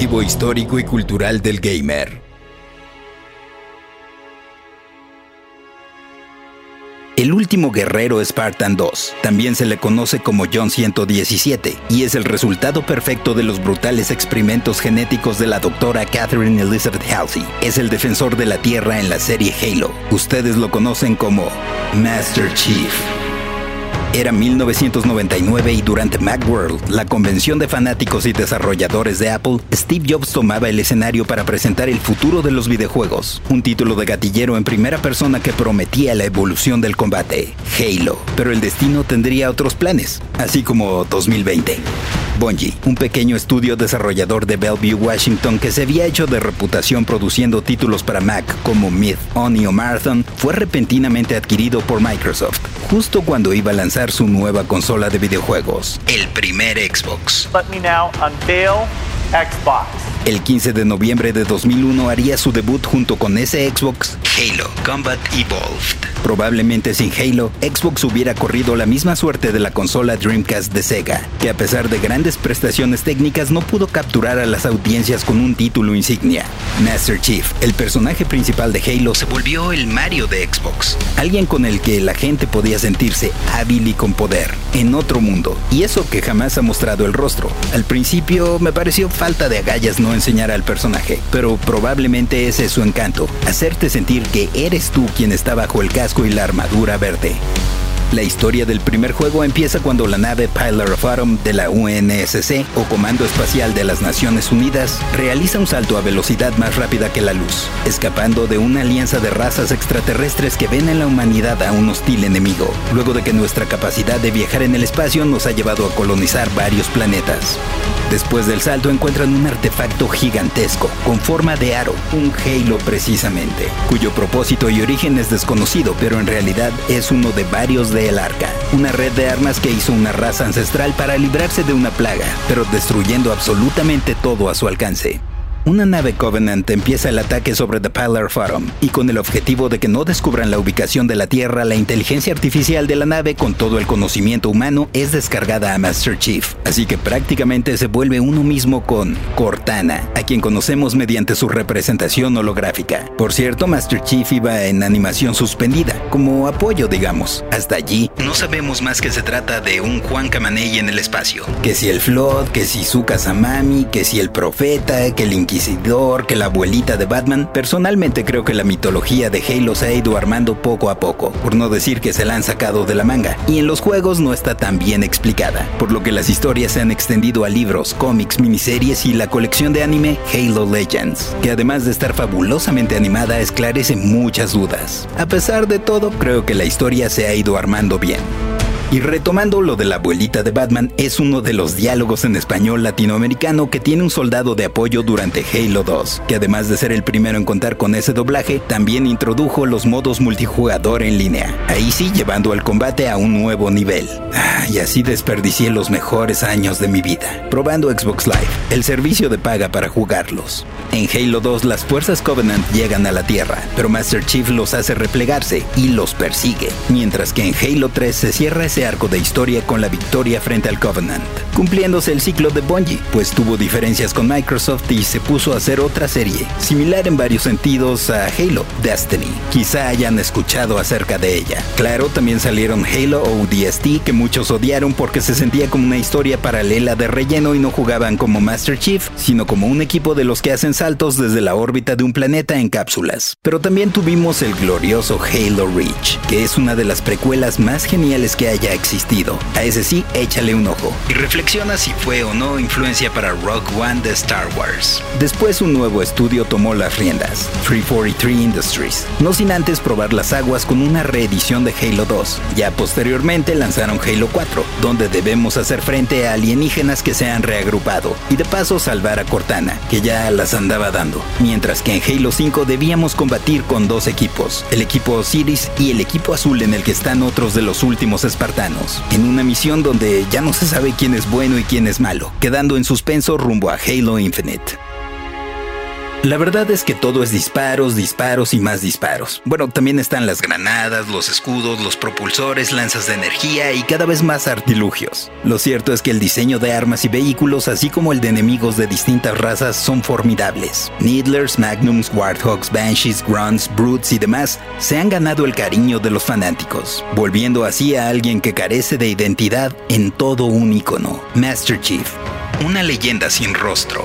histórico y cultural del gamer. El último guerrero Spartan 2, también se le conoce como John 117, y es el resultado perfecto de los brutales experimentos genéticos de la doctora Catherine Elizabeth Halsey. Es el defensor de la Tierra en la serie Halo. Ustedes lo conocen como Master Chief. Era 1999 y durante Macworld, la convención de fanáticos y desarrolladores de Apple, Steve Jobs tomaba el escenario para presentar el futuro de los videojuegos, un título de gatillero en primera persona que prometía la evolución del combate, Halo, pero el destino tendría otros planes, así como 2020. Bungie, un pequeño estudio desarrollador de Bellevue, Washington, que se había hecho de reputación produciendo títulos para Mac como Myth, Oni o Marathon, fue repentinamente adquirido por Microsoft, justo cuando iba a lanzar su nueva consola de videojuegos, el primer Xbox. Xbox. El 15 de noviembre de 2001 haría su debut junto con ese Xbox Halo Combat Evolved. Probablemente sin Halo, Xbox hubiera corrido la misma suerte de la consola Dreamcast de Sega, que a pesar de grandes prestaciones técnicas no pudo capturar a las audiencias con un título insignia. Master Chief, el personaje principal de Halo, se volvió el Mario de Xbox, alguien con el que la gente podía sentirse hábil y con poder, en otro mundo, y eso que jamás ha mostrado el rostro. Al principio me pareció falta de agallas no enseñar al personaje, pero probablemente ese es su encanto, hacerte sentir que eres tú quien está bajo el casco y la armadura verde. La historia del primer juego empieza cuando la nave Pillar of Autumn de la UNSC o Comando Espacial de las Naciones Unidas realiza un salto a velocidad más rápida que la luz, escapando de una alianza de razas extraterrestres que ven en la humanidad a un hostil enemigo, luego de que nuestra capacidad de viajar en el espacio nos ha llevado a colonizar varios planetas. Después del salto encuentran un artefacto gigantesco, con forma de aro, un Halo precisamente, cuyo propósito y origen es desconocido, pero en realidad es uno de varios de El Arca, una red de armas que hizo una raza ancestral para librarse de una plaga, pero destruyendo absolutamente todo a su alcance. Una nave Covenant empieza el ataque sobre The Pillar Forum y con el objetivo de que no descubran la ubicación de la Tierra, la inteligencia artificial de la nave con todo el conocimiento humano es descargada a Master Chief, así que prácticamente se vuelve uno mismo con Cortana, a quien conocemos mediante su representación holográfica. Por cierto, Master Chief iba en animación suspendida, como apoyo digamos. Hasta allí, no sabemos más que se trata de un Juan Camaney en el espacio. Que si el Flood, que si su Samami, que si el Profeta, que el Que la abuelita de Batman, personalmente creo que la mitología de Halo se ha ido armando poco a poco, por no decir que se la han sacado de la manga, y en los juegos no está tan bien explicada, por lo que las historias se han extendido a libros, cómics, miniseries y la colección de anime Halo Legends, que además de estar fabulosamente animada esclarece muchas dudas. A pesar de todo, creo que la historia se ha ido armando bien. Y retomando lo de la abuelita de Batman, es uno de los diálogos en español latinoamericano que tiene un soldado de apoyo durante Halo 2, que además de ser el primero en contar con ese doblaje, también introdujo los modos multijugador en línea, ahí sí llevando el combate a un nuevo nivel. Ah, y así desperdicié los mejores años de mi vida, probando Xbox Live, el servicio de paga para jugarlos. En Halo 2 las fuerzas Covenant llegan a la Tierra, pero Master Chief los hace replegarse y los persigue, mientras que en Halo 3 se cierra ese arco de historia con la victoria frente al Covenant, cumpliéndose el ciclo de Bungie, pues tuvo diferencias con Microsoft y se puso a hacer otra serie, similar en varios sentidos a Halo, Destiny. Quizá hayan escuchado acerca de ella. Claro, también salieron Halo ODST que muchos odiaron porque se sentía como una historia paralela de relleno y no jugaban como Master Chief, sino como un equipo de los que hacen saltos desde la órbita de un planeta en cápsulas. Pero también tuvimos el glorioso Halo Reach, que es una de las precuelas más geniales que haya existido. A ese sí, échale un ojo. Y reflexiona si fue o no influencia para Rogue One de Star Wars. Después un nuevo estudio tomó las riendas, 343 Industries, no sin antes probar las aguas con una reedición de Halo 2. Ya posteriormente lanzaron Halo 4, donde debemos hacer frente a alienígenas que se han reagrupado, y de paso salvar a Cortana, que ya las andaba dando. Mientras que en Halo 5 debíamos combatir con dos equipos, el equipo Osiris y el equipo azul en el que están otros de los últimos espartanos, en una misión donde ya no se sabe quién es bueno y quién es malo, quedando en suspenso rumbo a Halo Infinite. La verdad es que todo es disparos, disparos y más disparos. Bueno, también están las granadas, los escudos, los propulsores, lanzas de energía y cada vez más artilugios. Lo cierto es que el diseño de armas y vehículos, así como el de enemigos de distintas razas, son formidables. Needlers, Magnums, Warthogs, Banshees, Grunts, Brutes y demás se han ganado el cariño de los fanáticos, volviendo así a alguien que carece de identidad en todo un icono, Master Chief, una leyenda sin rostro.